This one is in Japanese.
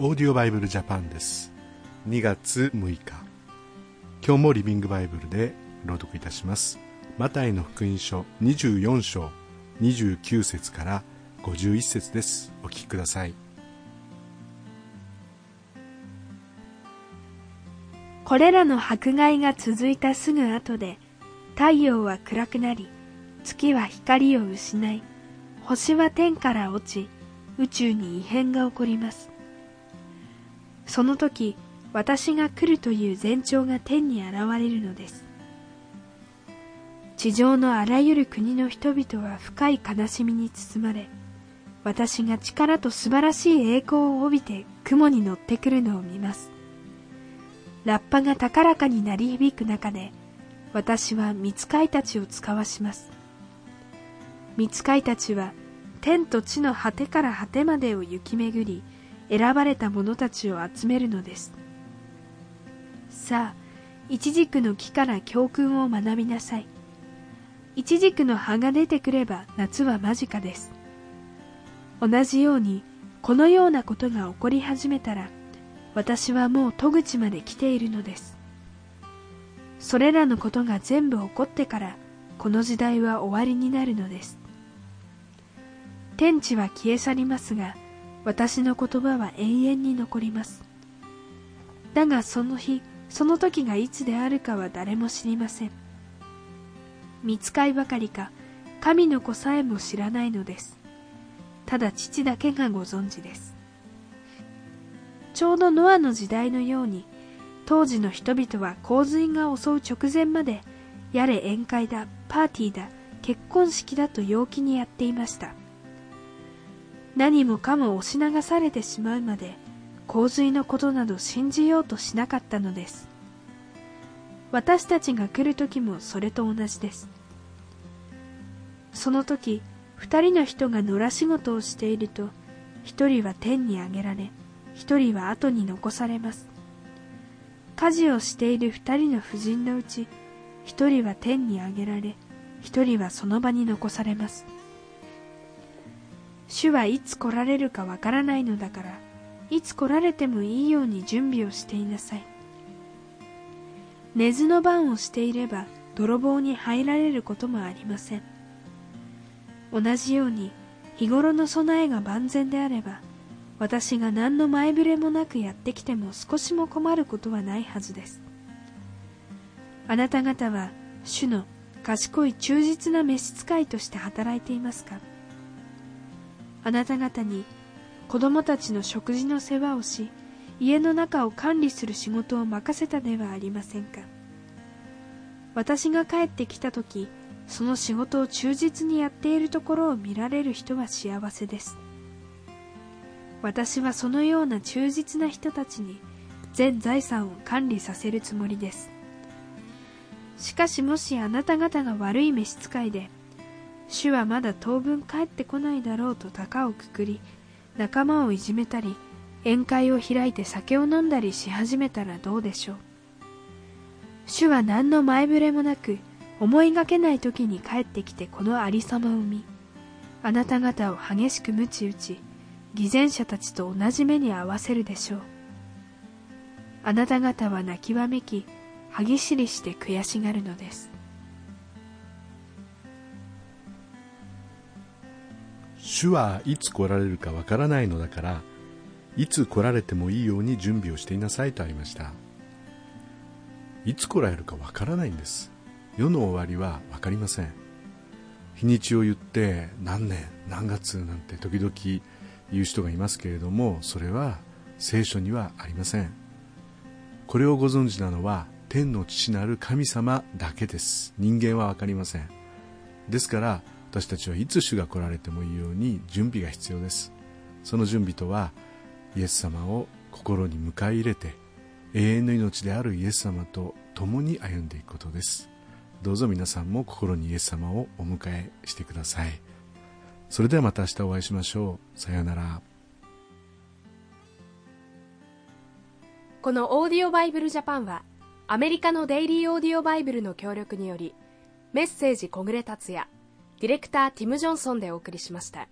オーディオバイブルジャパンです。2月6日。今日もリビングバイブルで朗読いたします。マタイの福音書24章29節から51節です。お聞きください。これらの迫害が続いたすぐ後で太陽は暗くなり月は光を失い星は天から落ち宇宙に異変が起こります。その時私が来るという前兆が天に現れるのです。地上のあらゆる国の人々は深い悲しみに包まれ私が力と素晴らしい栄光を帯びて雲に乗ってくるのを見ます。ラッパが高らかに鳴り響く中で私は見つかいたちを使わします。見つかいたちは天と地の果てから果てまでを行き巡り選ばれた者たちを集めるのです。さあイチジクの木から教訓を学びなさい。イチジクの葉が出てくれば夏は間近です。同じようにこのようなことが起こり始めたら私はもう戸口まで来ているのです。それらのことが全部起こってからこの時代は終わりになるのです。天地は消え去りますが私の言葉は永遠に残ります。だがその日その時がいつであるかは誰も知りません。見つかいばかりか神の子さえも知らないのです。ただ父だけがご存知です。ちょうどノアの時代のように当時の人々は洪水が襲う直前までやれ宴会だパーティーだ結婚式だと陽気にやっていました。何もかも押し流されてしまうまで洪水のことなど信じようとしなかったのです。私たちが来る時もそれと同じです。その時二人の人が野良仕事をしていると一人は天に上げられ一人は後に残されます。家事をしている二人の婦人のうち一人は天に上げられ一人はその場に残されます。主はいつ来られるかわからないのだから、いつ来られてもいいように準備をしていなさい。寝ずの番をしていれば泥棒に入られることもありません。同じように日頃の備えが万全であれば、私が何の前触れもなくやってきても少しも困ることはないはずです。あなた方は主の賢い忠実な召使いとして働いていますか？あなた方に子供たちの食事の世話をし家の中を管理する仕事を任せたではありませんか。私が帰ってきた時その仕事を忠実にやっているところを見られる人は幸せです。私はそのような忠実な人たちに全財産を管理させるつもりです。しかしもしあなた方が悪い召使いで主はまだ当分帰ってこないだろうと高をくくり仲間をいじめたり宴会を開いて酒を飲んだりし始めたらどうでしょう。主は何の前触れもなく思いがけない時に帰ってきてこのありさまを見あなた方を激しく鞭打ち偽善者たちと同じ目に合わせるでしょう。あなた方は泣きわめき歯ぎしりして悔しがるのです。主はいつ来られるかわからないのだからいつ来られてもいいように準備をしていなさいとありました。いつ来られるかわからないんです。世の終わりは分かりません。日にちを言って何年何月なんて時々言う人がいますけれどもそれは聖書にはありません。これをご存知なのは天の父なる神様だけです。人間は分かりません。ですから私たちはいつ主が来られてもいいように準備が必要です。その準備とはイエス様を心に迎え入れて永遠の命であるイエス様と共に歩んでいくことです。どうぞ皆さんも心にイエス様をお迎えしてください。それではまた明日お会いしましょう。さようなら。このオーディオバイブルジャパンはアメリカのデイリーオーディオバイブルの協力によりメッセージ小暮達也ディレクターティム・ジョンソンでお送りしました。